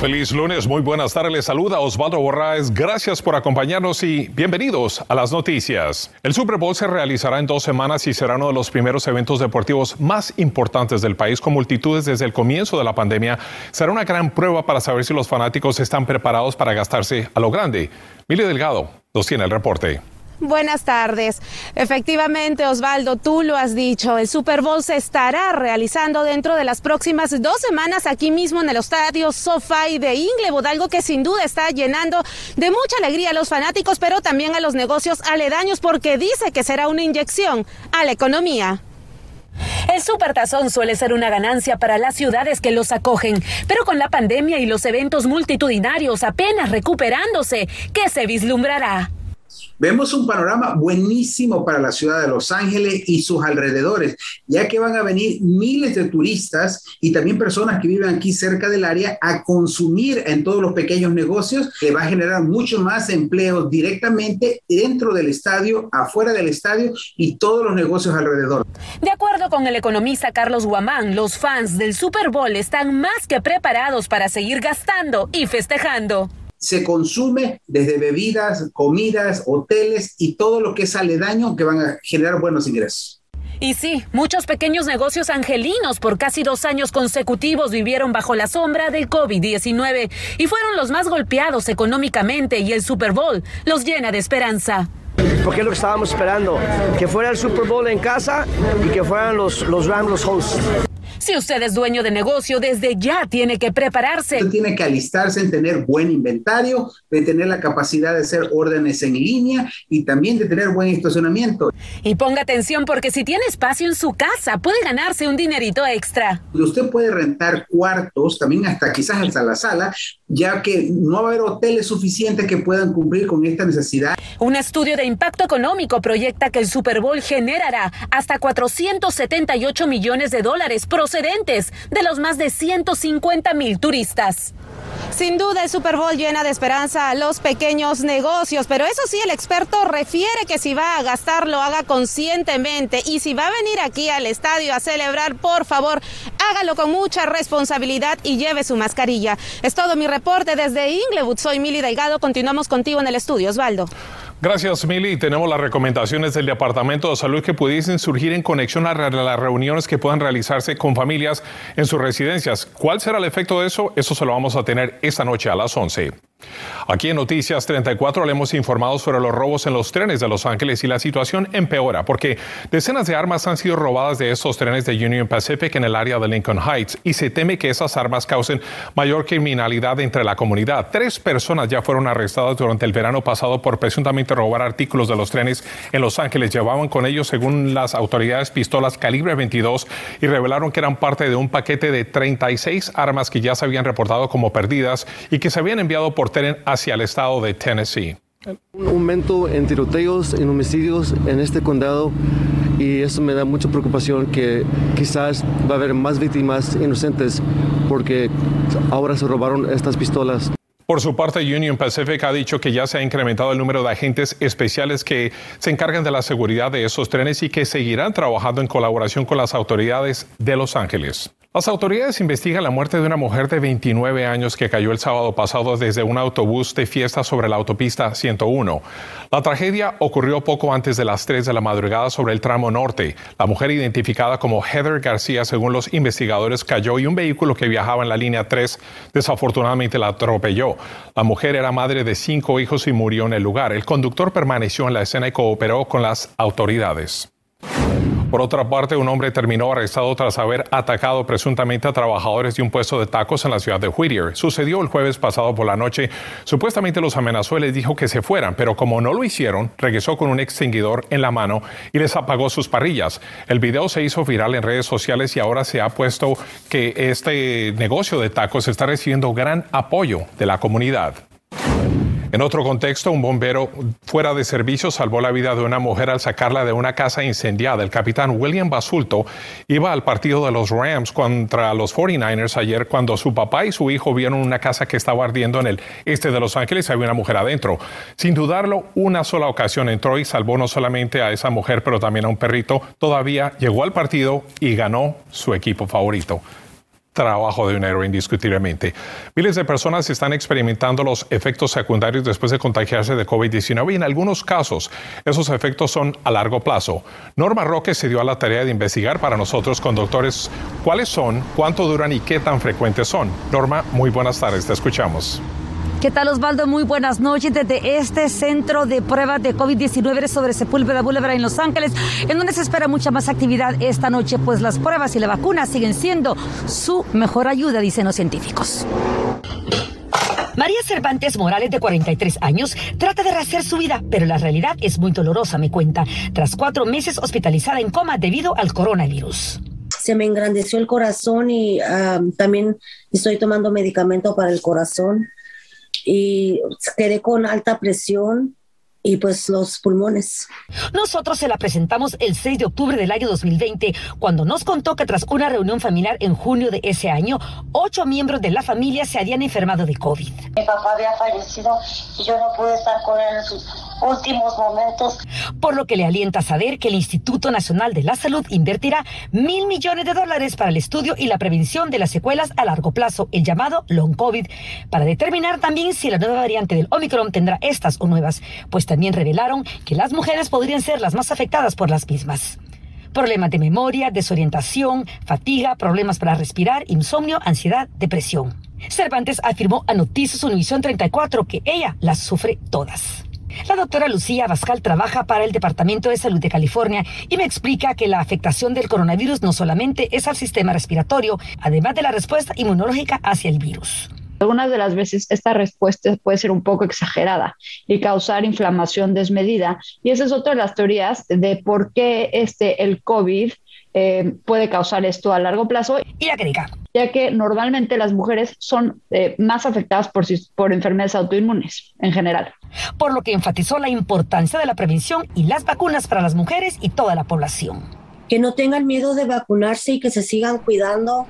Feliz lunes, muy buenas tardes. Les saluda Osvaldo Borraes. Gracias por acompañarnos y bienvenidos a las noticias. El Super Bowl se realizará en dos semanas y será uno de los primeros eventos deportivos más importantes del país con multitudes desde el comienzo de la pandemia. Será una gran prueba para saber si los fanáticos están preparados para gastarse a lo grande. Mili Delgado nos tiene el reporte. Buenas tardes. Efectivamente, Osvaldo, tú lo has dicho, el Super Bowl se estará realizando dentro de las próximas dos semanas aquí mismo en el estadio SoFi de Inglewood, algo que sin duda está llenando de mucha alegría a los fanáticos, pero también a los negocios aledaños, porque dice que será una inyección a la economía. El supertazón suele ser una ganancia para las ciudades que los acogen, pero con la pandemia y los eventos multitudinarios apenas recuperándose, ¿qué se vislumbrará? Vemos un panorama buenísimo para la ciudad de Los Ángeles y sus alrededores, ya que van a venir miles de turistas y también personas que viven aquí cerca del área a consumir en todos los pequeños negocios, que va a generar mucho más empleo directamente dentro del estadio, afuera del estadio y todos los negocios alrededor. De acuerdo con el economista Carlos Guamán, los fans del Super Bowl están más que preparados para seguir gastando y festejando se consume desde bebidas, comidas, hoteles y todo lo que es aledaño que van a generar buenos ingresos. Y sí, muchos pequeños negocios angelinos por casi dos años consecutivos vivieron bajo la sombra del COVID-19 y fueron los más golpeados económicamente y el Super Bowl los llena de esperanza. Porque es lo que estábamos esperando, que fuera el Super Bowl en casa y que fueran los, los Rams los hosts. Si usted es dueño de negocio, desde ya tiene que prepararse. Usted tiene que alistarse en tener buen inventario, de tener la capacidad de hacer órdenes en línea y también de tener buen estacionamiento. Y ponga atención porque si tiene espacio en su casa, puede ganarse un dinerito extra. Usted puede rentar cuartos, también hasta quizás hasta la sala, ya que no va a haber hoteles suficientes que puedan cumplir con esta necesidad. Un estudio de impacto económico proyecta que el Super Bowl generará hasta 478 millones de dólares procedentes de los más de 150 mil turistas. Sin duda el Super Bowl llena de esperanza a los pequeños negocios, pero eso sí, el experto refiere que si va a gastar lo haga conscientemente y si va a venir aquí al estadio a celebrar, por favor, hágalo con mucha responsabilidad y lleve su mascarilla. Es todo mi reporte desde Inglewood. Soy Mili Delgado. Continuamos contigo en el estudio, Osvaldo. Gracias, Mili. Tenemos las recomendaciones del Departamento de Salud que pudiesen surgir en conexión a las reuniones que puedan realizarse con familias en sus residencias. ¿Cuál será el efecto de eso? Eso se lo vamos a tener esta noche a las 11. Aquí en Noticias 34 le hemos informado sobre los robos en los trenes de Los Ángeles y la situación empeora porque decenas de armas han sido robadas de estos trenes de Union Pacific en el área de Lincoln Heights y se teme que esas armas causen mayor criminalidad entre la comunidad. Tres personas ya fueron arrestadas durante el verano pasado por presuntamente robar artículos de los trenes en Los Ángeles. Llevaban con ellos, según las autoridades, pistolas calibre 22 y revelaron que eran parte de un paquete de 36 armas que ya se habían reportado como perdidas y que se habían enviado por hacia el estado de Tennessee. Un aumento en tiroteos, en homicidios en este condado y eso me da mucha preocupación que quizás va a haber más víctimas inocentes porque ahora se robaron estas pistolas. Por su parte, Union Pacific ha dicho que ya se ha incrementado el número de agentes especiales que se encargan de la seguridad de esos trenes y que seguirán trabajando en colaboración con las autoridades de Los Ángeles. Las autoridades investigan la muerte de una mujer de 29 años que cayó el sábado pasado desde un autobús de fiesta sobre la autopista 101. La tragedia ocurrió poco antes de las 3 de la madrugada sobre el tramo norte. La mujer identificada como Heather García, según los investigadores, cayó y un vehículo que viajaba en la línea 3 desafortunadamente la atropelló. La mujer era madre de cinco hijos y murió en el lugar. El conductor permaneció en la escena y cooperó con las autoridades. Por otra parte, un hombre terminó arrestado tras haber atacado presuntamente a trabajadores de un puesto de tacos en la ciudad de Whittier. Sucedió el jueves pasado por la noche. Supuestamente los amenazó y les dijo que se fueran, pero como no lo hicieron, regresó con un extinguidor en la mano y les apagó sus parrillas. El video se hizo viral en redes sociales y ahora se ha puesto que este negocio de tacos está recibiendo gran apoyo de la comunidad. En otro contexto, un bombero fuera de servicio salvó la vida de una mujer al sacarla de una casa incendiada. El capitán William Basulto iba al partido de los Rams contra los 49ers ayer cuando su papá y su hijo vieron una casa que estaba ardiendo en el este de Los Ángeles y había una mujer adentro. Sin dudarlo, una sola ocasión entró y salvó no solamente a esa mujer, pero también a un perrito. Todavía llegó al partido y ganó su equipo favorito trabajo de un héroe indiscutiblemente. Miles de personas están experimentando los efectos secundarios después de contagiarse de COVID-19 y en algunos casos esos efectos son a largo plazo. Norma Roque se dio a la tarea de investigar para nosotros con doctores cuáles son, cuánto duran y qué tan frecuentes son. Norma, muy buenas tardes, te escuchamos. ¿Qué tal Osvaldo? Muy buenas noches desde este centro de pruebas de COVID-19 sobre Sepúlveda Boulevard en Los Ángeles, en donde se espera mucha más actividad esta noche, pues las pruebas y la vacuna siguen siendo su mejor ayuda, dicen los científicos. María Cervantes Morales, de 43 años, trata de rehacer su vida, pero la realidad es muy dolorosa, me cuenta, tras cuatro meses hospitalizada en coma debido al coronavirus. Se me engrandeció el corazón y ah, también estoy tomando medicamento para el corazón y quedé con alta presión y pues los pulmones. Nosotros se la presentamos el 6 de octubre del año 2020, cuando nos contó que tras una reunión familiar en junio de ese año, ocho miembros de la familia se habían enfermado de COVID. Mi papá había fallecido y yo no pude estar con él en últimos momentos. Por lo que le alienta saber que el Instituto Nacional de la Salud invertirá mil millones de dólares para el estudio y la prevención de las secuelas a largo plazo, el llamado long COVID, para determinar también si la nueva variante del Omicron tendrá estas o nuevas, pues también revelaron que las mujeres podrían ser las más afectadas por las mismas. Problemas de memoria, desorientación, fatiga, problemas para respirar, insomnio, ansiedad, depresión. Cervantes afirmó a Noticias Univisión 34 que ella las sufre todas. La doctora Lucía Bascal trabaja para el Departamento de Salud de California y me explica que la afectación del coronavirus no solamente es al sistema respiratorio, además de la respuesta inmunológica hacia el virus. Algunas de las veces esta respuesta puede ser un poco exagerada y causar inflamación desmedida. Y esa es otra de las teorías de por qué este, el COVID eh, puede causar esto a largo plazo. Y la Ya que normalmente las mujeres son eh, más afectadas por, por enfermedades autoinmunes en general. Por lo que enfatizó la importancia de la prevención y las vacunas para las mujeres y toda la población. Que no tengan miedo de vacunarse y que se sigan cuidando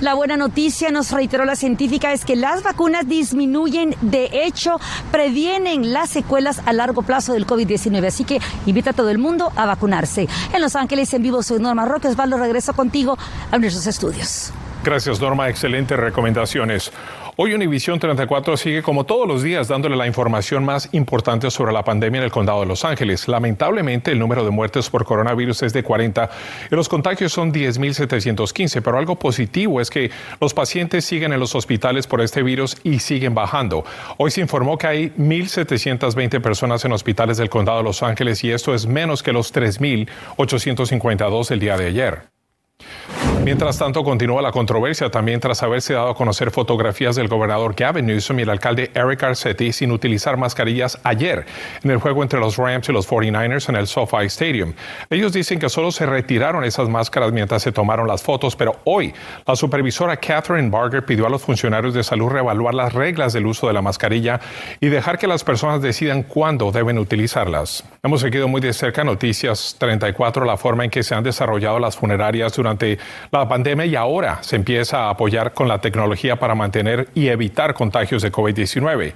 la buena noticia, nos reiteró la científica, es que las vacunas disminuyen, de hecho, previenen las secuelas a largo plazo del COVID-19. Así que invita a todo el mundo a vacunarse. En Los Ángeles, en vivo, soy Norma Roque. Osvaldo, regreso contigo a nuestros estudios. Gracias, Norma. Excelentes recomendaciones. Hoy Univisión 34 sigue como todos los días dándole la información más importante sobre la pandemia en el condado de Los Ángeles. Lamentablemente el número de muertes por coronavirus es de 40 y los contagios son 10.715, pero algo positivo es que los pacientes siguen en los hospitales por este virus y siguen bajando. Hoy se informó que hay 1.720 personas en hospitales del condado de Los Ángeles y esto es menos que los 3.852 el día de ayer. Mientras tanto, continúa la controversia también tras haberse dado a conocer fotografías del gobernador Gavin Newsom y el alcalde Eric Arcetti sin utilizar mascarillas ayer en el juego entre los Rams y los 49ers en el SoFi Stadium. Ellos dicen que solo se retiraron esas máscaras mientras se tomaron las fotos, pero hoy la supervisora Catherine Barger pidió a los funcionarios de salud reevaluar las reglas del uso de la mascarilla y dejar que las personas decidan cuándo deben utilizarlas. Hemos seguido muy de cerca Noticias 34 la forma en que se han desarrollado las funerarias durante la pandemia y ahora se empieza a apoyar con la tecnología para mantener y evitar contagios de COVID-19.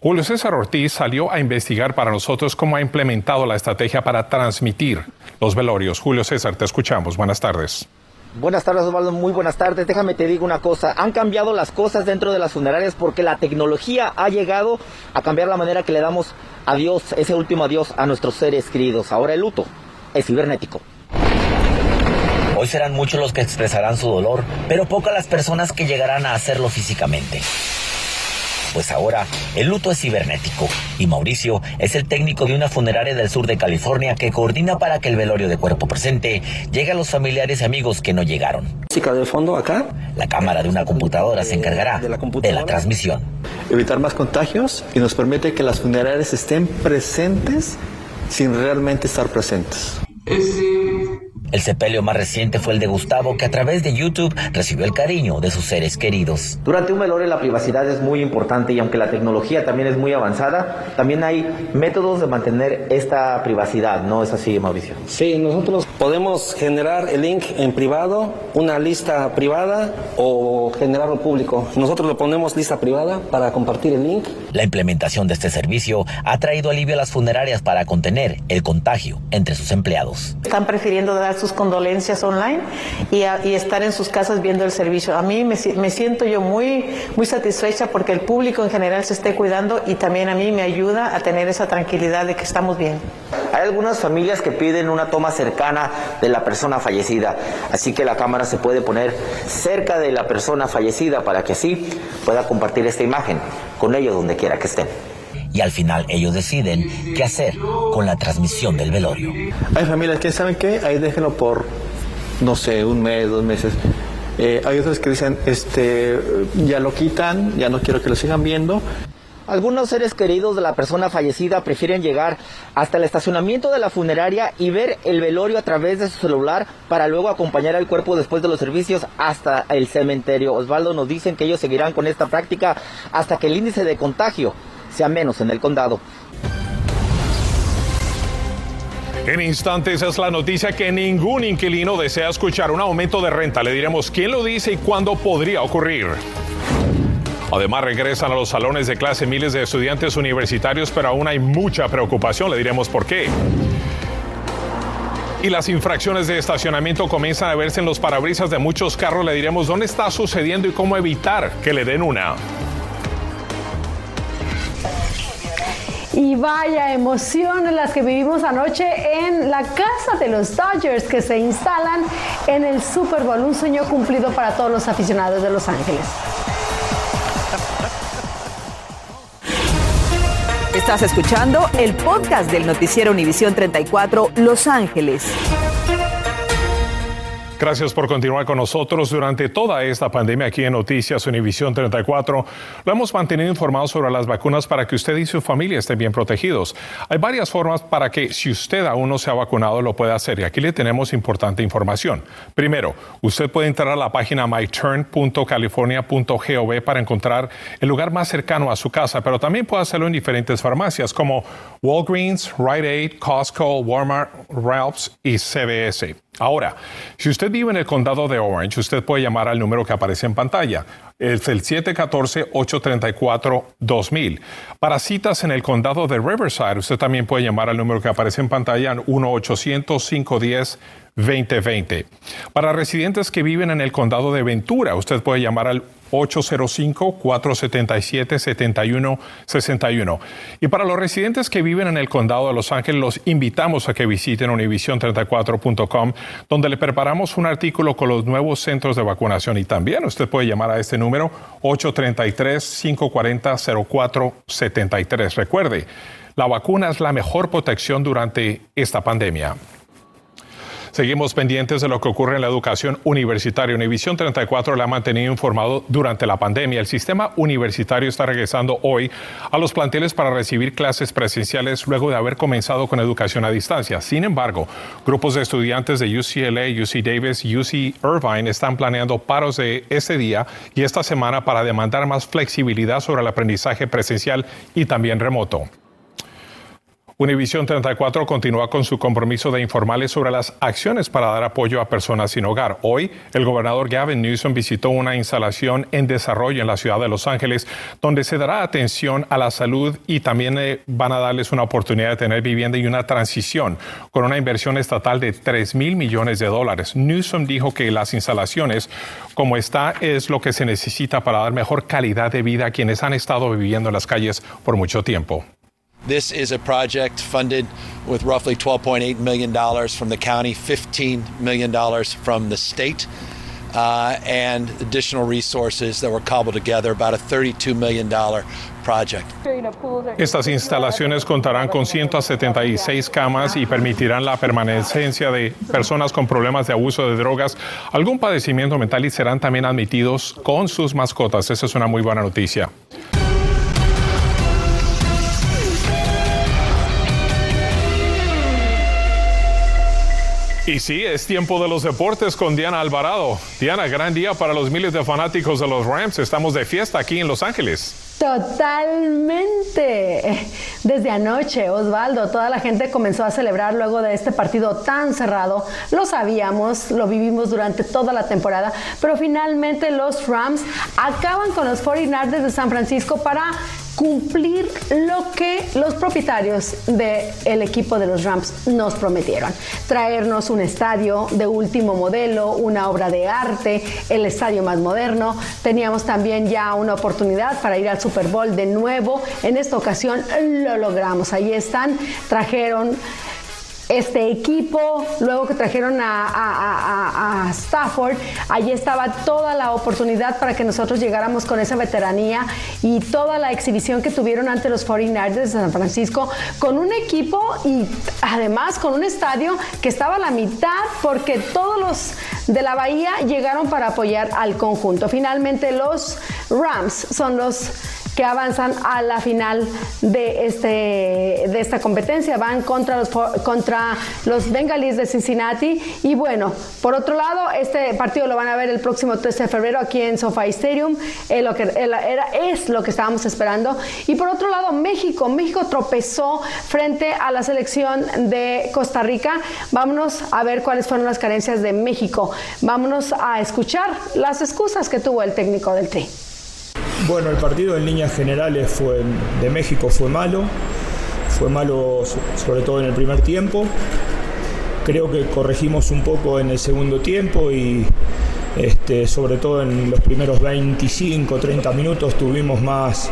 Julio César Ortiz salió a investigar para nosotros cómo ha implementado la estrategia para transmitir los velorios. Julio César, te escuchamos. Buenas tardes. Buenas tardes, Osvaldo. Muy buenas tardes. Déjame te digo una cosa. Han cambiado las cosas dentro de las funerarias porque la tecnología ha llegado a cambiar la manera que le damos adiós, ese último adiós a nuestros seres queridos. Ahora el luto es cibernético. Hoy serán muchos los que expresarán su dolor, pero pocas las personas que llegarán a hacerlo físicamente. Pues ahora el luto es cibernético y Mauricio es el técnico de una funeraria del sur de California que coordina para que el velorio de cuerpo presente llegue a los familiares y amigos que no llegaron. Música de fondo acá. La cámara de una computadora se encargará de la, de la transmisión. Evitar más contagios y nos permite que las funerarias estén presentes sin realmente estar presentes. Este El sepelio más reciente fue el de Gustavo, que a través de YouTube recibió el cariño de sus seres queridos. Durante un velorio la privacidad es muy importante y aunque la tecnología también es muy avanzada, también hay métodos de mantener esta privacidad, ¿no es así, Mauricio? Sí, nosotros podemos generar el link en privado, una lista privada o generarlo público. Nosotros lo ponemos lista privada para compartir el link. La implementación de este servicio ha traído alivio a las funerarias para contener el contagio entre sus empleados. Están prefiriendo dar sus condolencias online y, estar en sus casas viendo el servicio. A mí me, siento yo muy, muy satisfecha porque el público en general se esté cuidando y también a mí me ayuda a tener esa tranquilidad de que estamos bien. Hay algunas familias que piden una toma cercana de la persona fallecida, así que la cámara se puede poner cerca de la persona fallecida para que así pueda compartir esta imagen con ellos donde quiera que estén y al final ellos deciden qué hacer con la transmisión del velorio. Hay familias que saben que ahí déjenlo por, no sé, un mes, dos meses. Eh, hay otros que dicen, este, ya lo quitan, ya no quiero que lo sigan viendo. Algunos seres queridos de la persona fallecida prefieren llegar hasta el estacionamiento de la funeraria y ver el velorio a través de su celular para luego acompañar al cuerpo después de los servicios hasta el cementerio. Osvaldo nos dicen que ellos seguirán con esta práctica hasta que el índice de contagio sea menos en el condado. En instantes es la noticia que ningún inquilino desea escuchar un aumento de renta. Le diremos quién lo dice y cuándo podría ocurrir. Además regresan a los salones de clase miles de estudiantes universitarios, pero aún hay mucha preocupación. Le diremos por qué. Y las infracciones de estacionamiento comienzan a verse en los parabrisas de muchos carros. Le diremos dónde está sucediendo y cómo evitar que le den una. Y vaya emoción las que vivimos anoche en la casa de los Dodgers que se instalan en el Super Bowl. Un sueño cumplido para todos los aficionados de Los Ángeles. Estás escuchando el podcast del noticiero Univisión 34 Los Ángeles. Gracias por continuar con nosotros durante toda esta pandemia aquí en Noticias Univisión 34. Lo hemos mantenido informado sobre las vacunas para que usted y su familia estén bien protegidos. Hay varias formas para que si usted aún no se ha vacunado lo pueda hacer y aquí le tenemos importante información. Primero, usted puede entrar a la página myturn.california.gov para encontrar el lugar más cercano a su casa, pero también puede hacerlo en diferentes farmacias como Walgreens, Rite Aid, Costco, Walmart, Ralph's y CVS. Ahora, si usted vive en el condado de Orange, usted puede llamar al número que aparece en pantalla. Es el 714-834-2000. Para citas en el condado de Riverside, usted también puede llamar al número que aparece en pantalla 1-800-510-2020. Para residentes que viven en el condado de Ventura, usted puede llamar al 805-477-7161. Y para los residentes que viven en el condado de Los Ángeles, los invitamos a que visiten univision34.com, donde le preparamos un artículo con los nuevos centros de vacunación. Y también usted puede llamar a este número 833-540-0473. Recuerde, la vacuna es la mejor protección durante esta pandemia. Seguimos pendientes de lo que ocurre en la educación universitaria. Univisión 34 la ha mantenido informado durante la pandemia. El sistema universitario está regresando hoy a los planteles para recibir clases presenciales luego de haber comenzado con educación a distancia. Sin embargo, grupos de estudiantes de UCLA, UC Davis UC Irvine están planeando paros de este día y esta semana para demandar más flexibilidad sobre el aprendizaje presencial y también remoto. Univisión 34 continúa con su compromiso de informarles sobre las acciones para dar apoyo a personas sin hogar. Hoy, el gobernador Gavin Newsom visitó una instalación en desarrollo en la ciudad de Los Ángeles, donde se dará atención a la salud y también eh, van a darles una oportunidad de tener vivienda y una transición con una inversión estatal de 3 mil millones de dólares. Newsom dijo que las instalaciones como está es lo que se necesita para dar mejor calidad de vida a quienes han estado viviendo en las calles por mucho tiempo. This is a project funded with roughly $12.8 million from the county, $15 million from the state. Uh, and additional resources that were cobbled together, about a $32 million project. Estas instalaciones contarán con 176 camas y permitirán la permanencia de personas con problemas de abuso de drogas, algún padecimiento mental y serán también admitidos con sus mascotas. Esa es una muy buena noticia. Y sí, es tiempo de los deportes con Diana Alvarado. Diana, gran día para los miles de fanáticos de los Rams. Estamos de fiesta aquí en Los Ángeles. Totalmente. Desde anoche, Osvaldo, toda la gente comenzó a celebrar luego de este partido tan cerrado. Lo sabíamos, lo vivimos durante toda la temporada, pero finalmente los Rams acaban con los 49ers de San Francisco para cumplir lo que los propietarios del equipo de los Rams nos prometieron. Traernos un estadio de último modelo, una obra de arte, el estadio más moderno. Teníamos también ya una oportunidad para ir al Super Bowl de nuevo. En esta ocasión lo logramos. Ahí están. Trajeron este equipo, luego que trajeron a, Stafford, allí estaba toda la oportunidad para que nosotros llegáramos con esa veteranía y toda la exhibición que tuvieron ante los 49ers de San Francisco, con un equipo y además con un estadio que estaba a la mitad porque todos los de la Bahía llegaron para apoyar al conjunto. Finalmente los Rams son los que avanzan a la final de, este, de esta competencia. Van contra los, contra los Bengalis de Cincinnati. Y bueno, por otro lado, este partido lo van a ver el próximo 13 de febrero aquí en SoFi Stadium. Es lo que, era, es lo que estábamos esperando. Y por otro lado, México. México tropezó frente a la selección de Costa Rica. Vámonos a ver cuáles fueron las carencias de México. Vámonos a escuchar las excusas que tuvo el técnico del Tri. Bueno, el partido en líneas generales fue, de México fue malo, fue malo sobre todo en el primer tiempo. Creo que corregimos un poco en el segundo tiempo y este, sobre todo en los primeros 25, 30 minutos tuvimos más,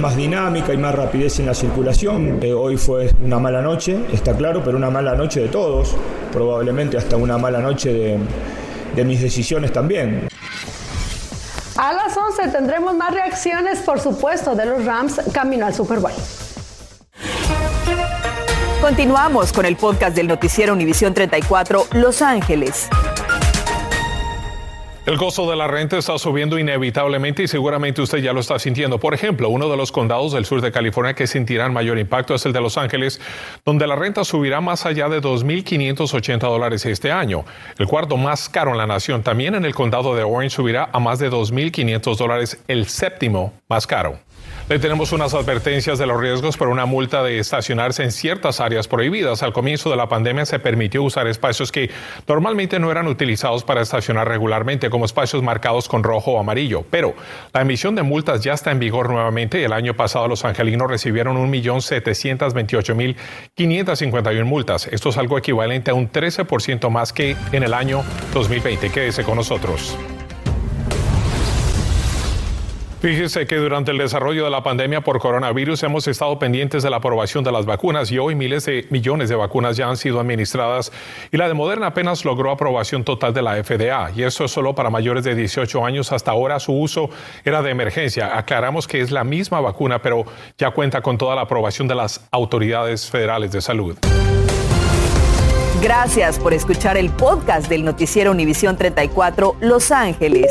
más dinámica y más rapidez en la circulación. Hoy fue una mala noche, está claro, pero una mala noche de todos, probablemente hasta una mala noche de mis decisiones también. A las 11 tendremos más reacciones, por supuesto, de los Rams camino al Super Bowl. Continuamos con el podcast del noticiero Univisión 34 Los Ángeles. El costo de la renta está subiendo inevitablemente y seguramente usted ya lo está sintiendo. Por ejemplo, uno de los condados del sur de California que sentirán mayor impacto es el de Los Ángeles, donde la renta subirá más allá de 2.580 dólares este año. El cuarto más caro en la nación, también en el condado de Orange, subirá a más de 2.500 dólares, el séptimo más caro. Le tenemos unas advertencias de los riesgos por una multa de estacionarse en ciertas áreas prohibidas. Al comienzo de la pandemia se permitió usar espacios que normalmente no eran utilizados para estacionar regularmente, como espacios marcados con rojo o amarillo. Pero la emisión de multas ya está en vigor nuevamente. El año pasado los angelinos recibieron 1.728.551 multas. Esto es algo equivalente a un 13% más que en el año 2020. Quédese con nosotros. Fíjese que durante el desarrollo de la pandemia por coronavirus hemos estado pendientes de la aprobación de las vacunas y hoy miles de millones de vacunas ya han sido administradas y la de Moderna apenas logró aprobación total de la FDA y eso es solo para mayores de 18 años. Hasta ahora su uso era de emergencia. Aclaramos que es la misma vacuna, pero ya cuenta con toda la aprobación de las autoridades federales de salud. Gracias por escuchar el podcast del noticiero Univisión 34 Los Ángeles.